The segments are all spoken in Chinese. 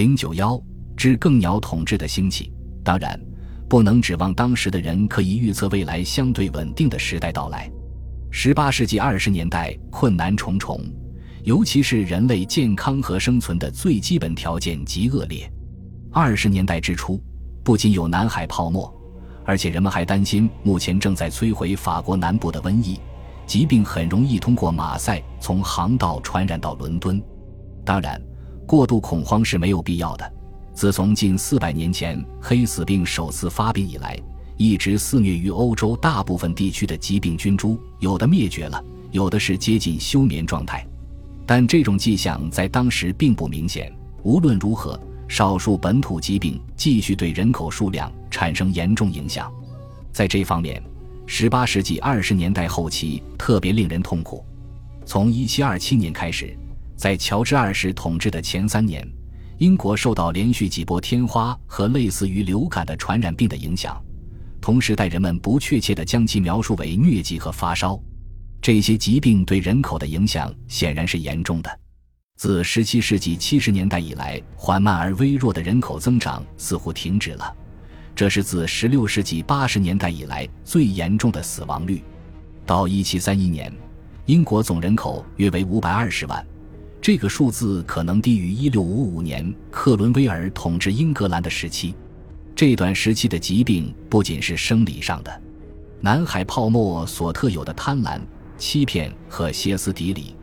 零九幺之更鸟统治的兴起，当然不能指望当时的人可以预测未来相对稳定的时代到来。十八世纪二十年代困难重重，尤其是人类健康和生存的最基本条件极恶劣。二十年代之初，不仅有南海泡沫，而且人们还担心目前正在摧毁法国南部的瘟疫，疾病很容易通过马赛从航道传染到伦敦。当然，过度恐慌是没有必要的。自从近四百年前黑死病首次发病以来，一直肆虐于欧洲大部分地区的疾病菌株，有的灭绝了，有的是接近休眠状态，但这种迹象在当时并不明显。无论如何，少数本土疾病继续对人口数量产生严重影响。在这方面，18世纪20年代后期特别令人痛苦。从1727年开始，在乔治二世统治的前三年，英国受到连续几波天花和类似于流感的传染病的影响。同时代人们不确切地将其描述为疟疾和发烧，这些疾病对人口的影响显然是严重的。自17世纪70年代以来，缓慢而微弱的人口增长似乎停止了，这是自16世纪80年代以来最严重的死亡率。到1731年，英国总人口约为520万，这个数字可能低于1655年克伦威尔统治英格兰的时期。这段时期的疾病不仅是生理上的，南海泡沫所特有的贪婪、欺骗和歇斯底里，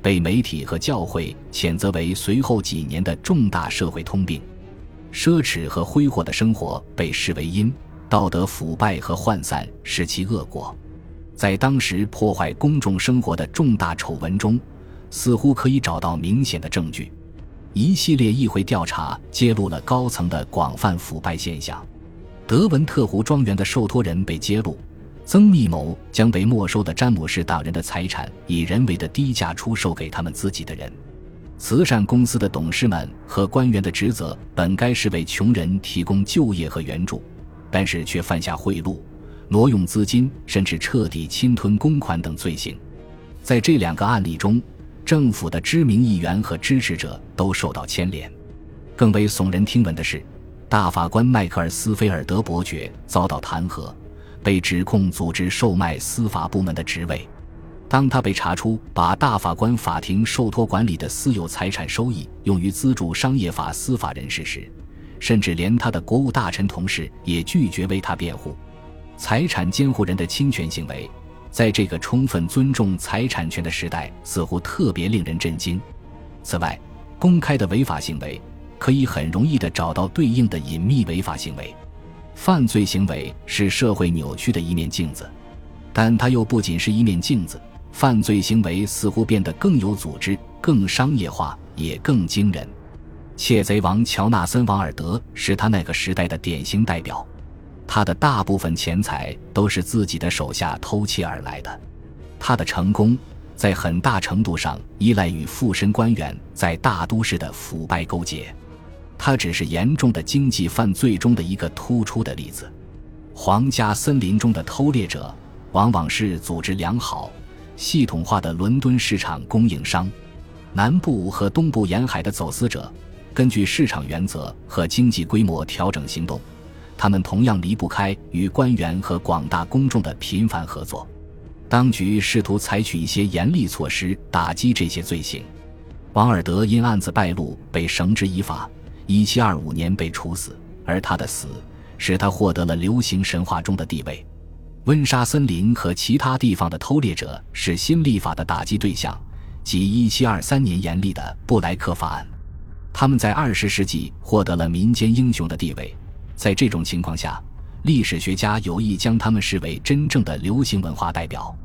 被媒体和教会谴责为随后几年的重大社会通病。奢侈和挥霍的生活被视为阴，道德腐败和涣散是其恶果。在当时破坏公众生活的重大丑闻中，似乎可以找到明显的证据。一系列议会调查揭露了高层的广泛腐败现象，德文特湖庄园的受托人被揭露，曾密谋将被没收的詹姆士党人的财产以人为的低价出售给他们自己的人。慈善公司的董事们和官员的职责本该是为穷人提供就业和援助，但是却犯下贿赂、挪用资金，甚至彻底侵吞公款等罪行。在这两个案例中。政府的知名议员和支持者都受到牵连。更为耸人听闻的是，大法官迈克尔斯菲尔德伯爵遭到弹劾，被指控组织售卖司法部门的职位。当他被查出把大法官法庭受托管理的私有财产收益用于资助商业法司法人士时，甚至连他的国务大臣同事也拒绝为他辩护。财产监护人的侵权行为。在这个充分尊重财产权的时代，似乎特别令人震惊。此外，公开的违法行为可以很容易地找到对应的隐秘违法行为。犯罪行为是社会扭曲的一面镜子，但它又不仅是一面镜子。犯罪行为似乎变得更有组织、更商业化，也更惊人。窃贼王乔纳森·王尔德是他那个时代的典型代表。他的大部分钱财都是自己的手下偷窃而来的，他的成功在很大程度上依赖于富绅官员在大都市的腐败勾结。他只是严重的经济犯罪中的一个突出的例子。皇家森林中的偷猎者往往是组织良好、系统化的伦敦市场供应商。南部和东部沿海的走私者根据市场原则和经济规模调整行动。他们同样离不开与官员和广大公众的频繁合作。当局试图采取一些严厉措施打击这些罪行。王尔德因案子败露被绳之以法，1725年被处死。而他的死使他获得了流行神话中的地位。温莎森林和其他地方的偷猎者是新立法的打击对象，即1723年严厉的布莱克法案。他们在20世纪获得了民间英雄的地位。在这种情况下，历史学家有意将他们视为真正的流行文化代表。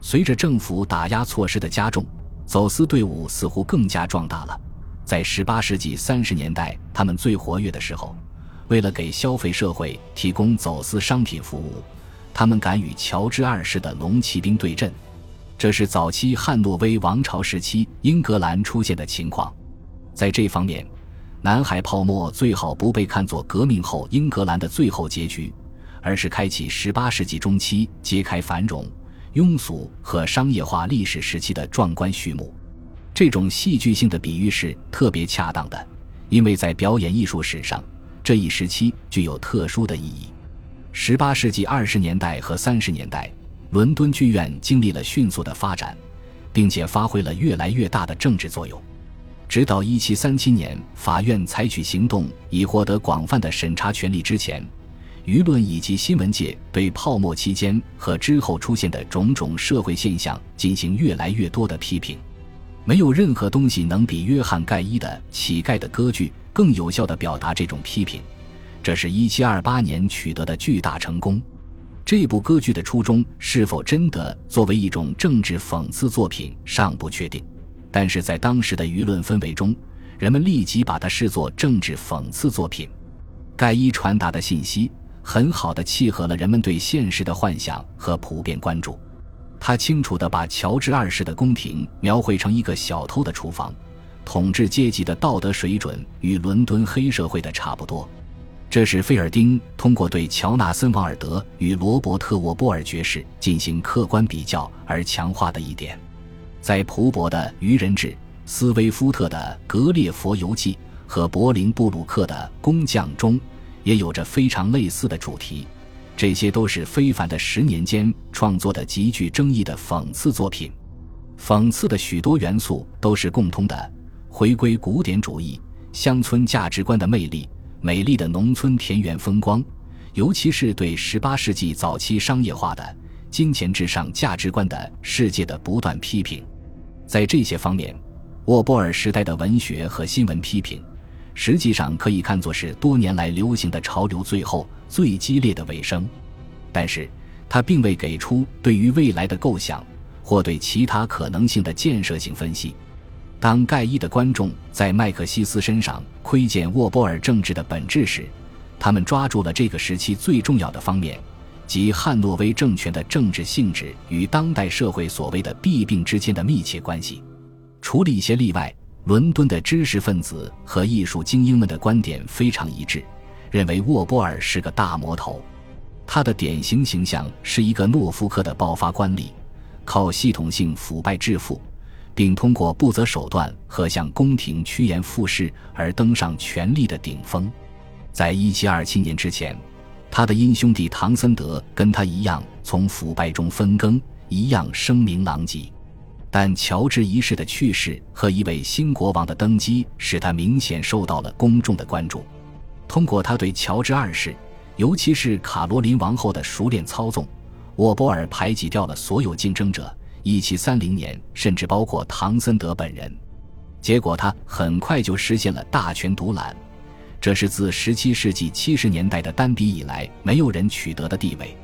随着政府打压措施的加重，走私队伍似乎更加壮大了。在18世纪30年代，他们最活跃的时候，为了给消费社会提供走私商品服务，他们敢与乔治二世的龙骑兵对阵。这是早期汉诺威王朝时期英格兰出现的情况。在这方面。南海泡沫最好不被看作革命后英格兰的最后结局，而是开启18世纪中期揭开繁荣、庸俗和商业化历史时期的壮观序幕。这种戏剧性的比喻是特别恰当的，因为在表演艺术史上，这一时期具有特殊的意义。十八世纪二十年代和三十年代，伦敦剧院经历了迅速的发展，并且发挥了越来越大的政治作用。直到一七三七年，法院采取行动以获得广泛的审查权力之前，舆论以及新闻界对泡沫期间和之后出现的种种社会现象进行越来越多的批评。没有任何东西能比约翰·盖伊的《乞丐》的歌剧更有效地表达这种批评。这是一七二八年取得的巨大成功。这部歌剧的初衷是否真的作为一种政治讽刺作品尚不确定。但是在当时的舆论氛围中，人们立即把它视作政治讽刺作品。盖伊传达的信息很好的契合了人们对现实的幻想和普遍关注。他清楚地把乔治二世的宫廷描绘成一个小偷的厨房，统治阶级的道德水准与伦敦黑社会的差不多。这是费尔丁通过对乔纳森·王尔德与罗伯特·沃波尔爵士进行客观比较而强化的一点。在蒲伯的《愚人志》、斯威夫特的《格列佛游记》和柏林布鲁克的《工匠》中，也有着非常类似的主题。这些都是非凡的十年间创作的极具争议的讽刺作品。讽刺的许多元素都是共通的：回归古典主义、乡村价值观的魅力、美丽的农村田园风光，尤其是对十八世纪早期商业化的金钱至上价值观的世界的不断批评。在这些方面，沃波尔时代的文学和新闻批评，实际上可以看作是多年来流行的潮流最后最激烈的尾声。但是，他并未给出对于未来的构想或对其他可能性的建设性分析。当盖伊的观众在麦克西斯身上窥见沃波尔政治的本质时，他们抓住了这个时期最重要的方面。及汉诺威政权的政治性质与当代社会所谓的弊病之间的密切关系。除了一些例外，伦敦的知识分子和艺术精英们的观点非常一致，认为沃波尔是个大魔头。他的典型形象是一个诺福克的暴发官吏，靠系统性腐败致富，并通过不择手段和向宫廷趋炎附势而登上权力的顶峰。在一七二七年之前。他的英兄弟唐森德跟他一样从腐败中分羹，一样声名狼藉。但乔治一世的去世和一位新国王的登基，使他明显受到了公众的关注。通过他对乔治二世，尤其是卡罗琳王后的熟练操纵，沃波尔排挤掉了所有竞争者。一七三零年，甚至包括唐森德本人。结果，他很快就实现了大权独揽。这是自17世纪70年代的丹比以来没有人取得的地位，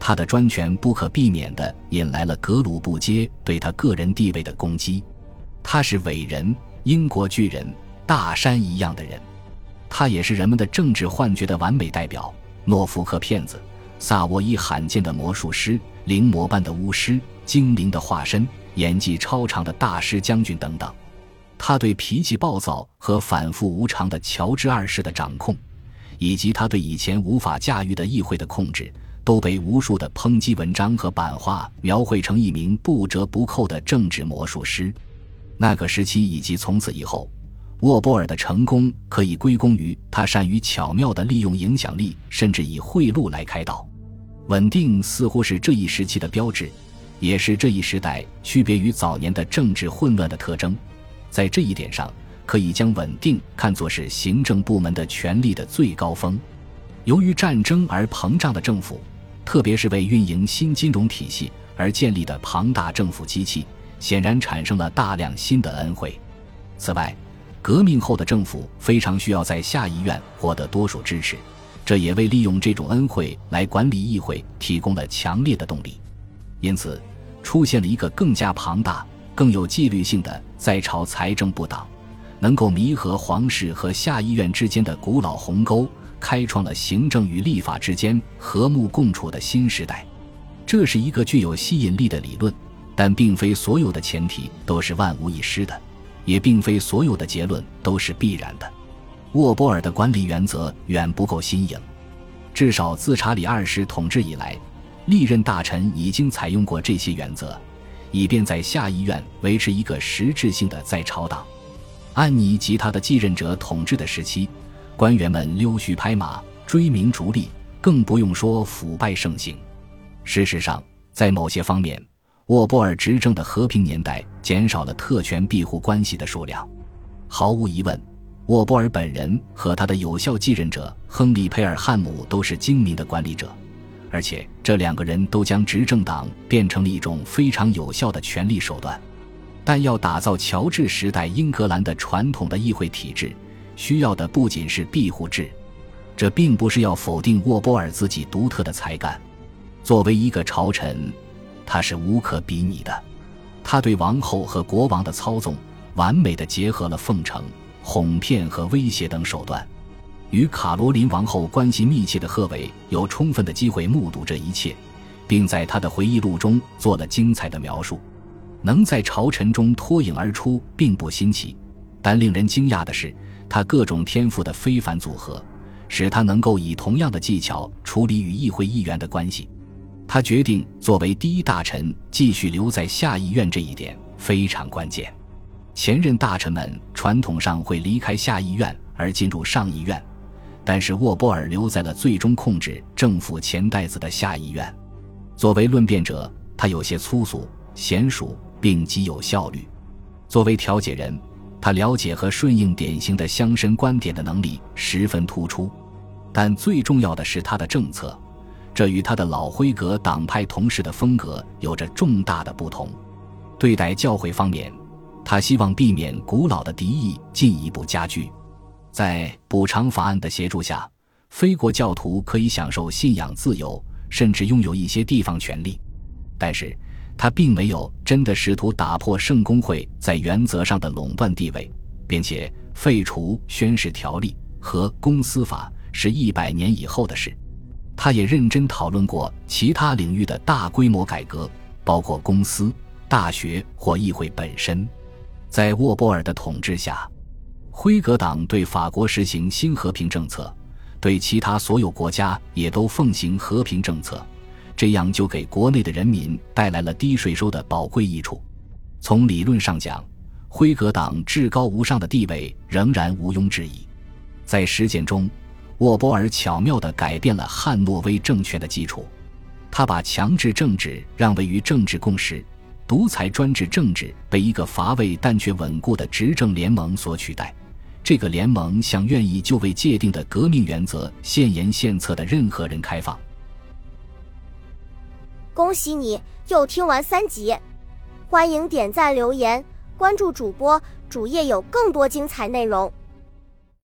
他的专权不可避免地引来了格鲁布街对他个人地位的攻击。他是伟人、英国巨人、大山一样的人，他也是人们的政治幻觉的完美代表。诺福克骗子、萨沃伊罕见的魔术师、灵魔般的巫师、精灵的化身、演技超长的大师将军等等。他对脾气暴躁和反复无常的乔治二世的掌控，以及他对以前无法驾驭的议会的控制，都被无数的抨击文章和版画描绘成一名不折不扣的政治魔术师。那个时期以及从此以后，沃波尔的成功可以归功于他善于巧妙地利用影响力，甚至以贿赂来开导。稳定似乎是这一时期的标志，也是这一时代区别于早年的政治混乱的特征。在这一点上，可以将稳定看作是行政部门的权力的最高峰。由于战争而膨胀的政府，特别是为运营新金融体系而建立的庞大政府机器，显然产生了大量新的恩惠。此外，革命后的政府非常需要在下议院获得多数支持，这也为利用这种恩惠来管理议会提供了强烈的动力。因此，出现了一个更加庞大。更有纪律性的在朝财政部党，能够弥合皇室和下议院之间的古老鸿沟，开创了行政与立法之间和睦共处的新时代。这是一个具有吸引力的理论，但并非所有的前提都是万无一失的，也并非所有的结论都是必然的。沃波尔的管理原则远不够新颖，至少自查理二世统治以来，历任大臣已经采用过这些原则。以便在下议院维持一个实质性的在朝党，安妮及他的继任者统治的时期，官员们溜须拍马、追名逐利，更不用说腐败盛行。事实上，在某些方面，沃波尔执政的和平年代减少了特权庇护关系的数量。毫无疑问，沃波尔本人和他的有效继任者亨利·佩尔汉姆都是精明的管理者，而且这两个人都将执政党变成了一种非常有效的权力手段。但要打造乔治时代英格兰的传统的议会体制，需要的不仅是庇护制。这并不是要否定沃波尔自己独特的才干。作为一个朝臣，他是无可比拟的。他对王后和国王的操纵，完美的结合了奉承、哄骗和威胁等手段。与卡罗琳王后关系密切的赫维有充分的机会目睹这一切，并在他的回忆录中做了精彩的描述。能在朝臣中脱颖而出并不新奇，但令人惊讶的是，他各种天赋的非凡组合，使他能够以同样的技巧处理与议会议员的关系。他决定作为第一大臣继续留在下议院这一点非常关键。前任大臣们传统上会离开下议院而进入上议院，但是沃波尔留在了最终控制政府钱袋子的下议院。作为论辩者，他有些粗俗、娴熟。并极有效率。作为调解人，他了解和顺应典型的乡绅观点的能力十分突出。但最重要的是他的政策，这与他的老辉格党派同事的风格有着重大的不同。对待教会方面，他希望避免古老的敌意进一步加剧。在补偿法案的协助下，非国教徒可以享受信仰自由，甚至拥有一些地方权利。但是。他并没有真的试图打破圣公会在原则上的垄断地位，并且废除宣誓条例和公司法是一百年以后的事。他也认真讨论过其他领域的大规模改革，包括公司、大学或议会本身。在沃波尔的统治下，辉格党对法国实行新和平政策，对其他所有国家也都奉行和平政策。这样就给国内的人民带来了低税收的宝贵益处。从理论上讲，辉格党至高无上的地位仍然毋庸置疑。在实践中，沃波尔巧妙地改变了汉诺威政权的基础。他把强制政治让位于政治共识，独裁专制政治被一个乏味但却稳固的执政联盟所取代。这个联盟向愿意就未界定的革命原则献言献策的任何人开放。恭喜你又听完三集，欢迎点赞、留言、关注主播，主页有更多精彩内容。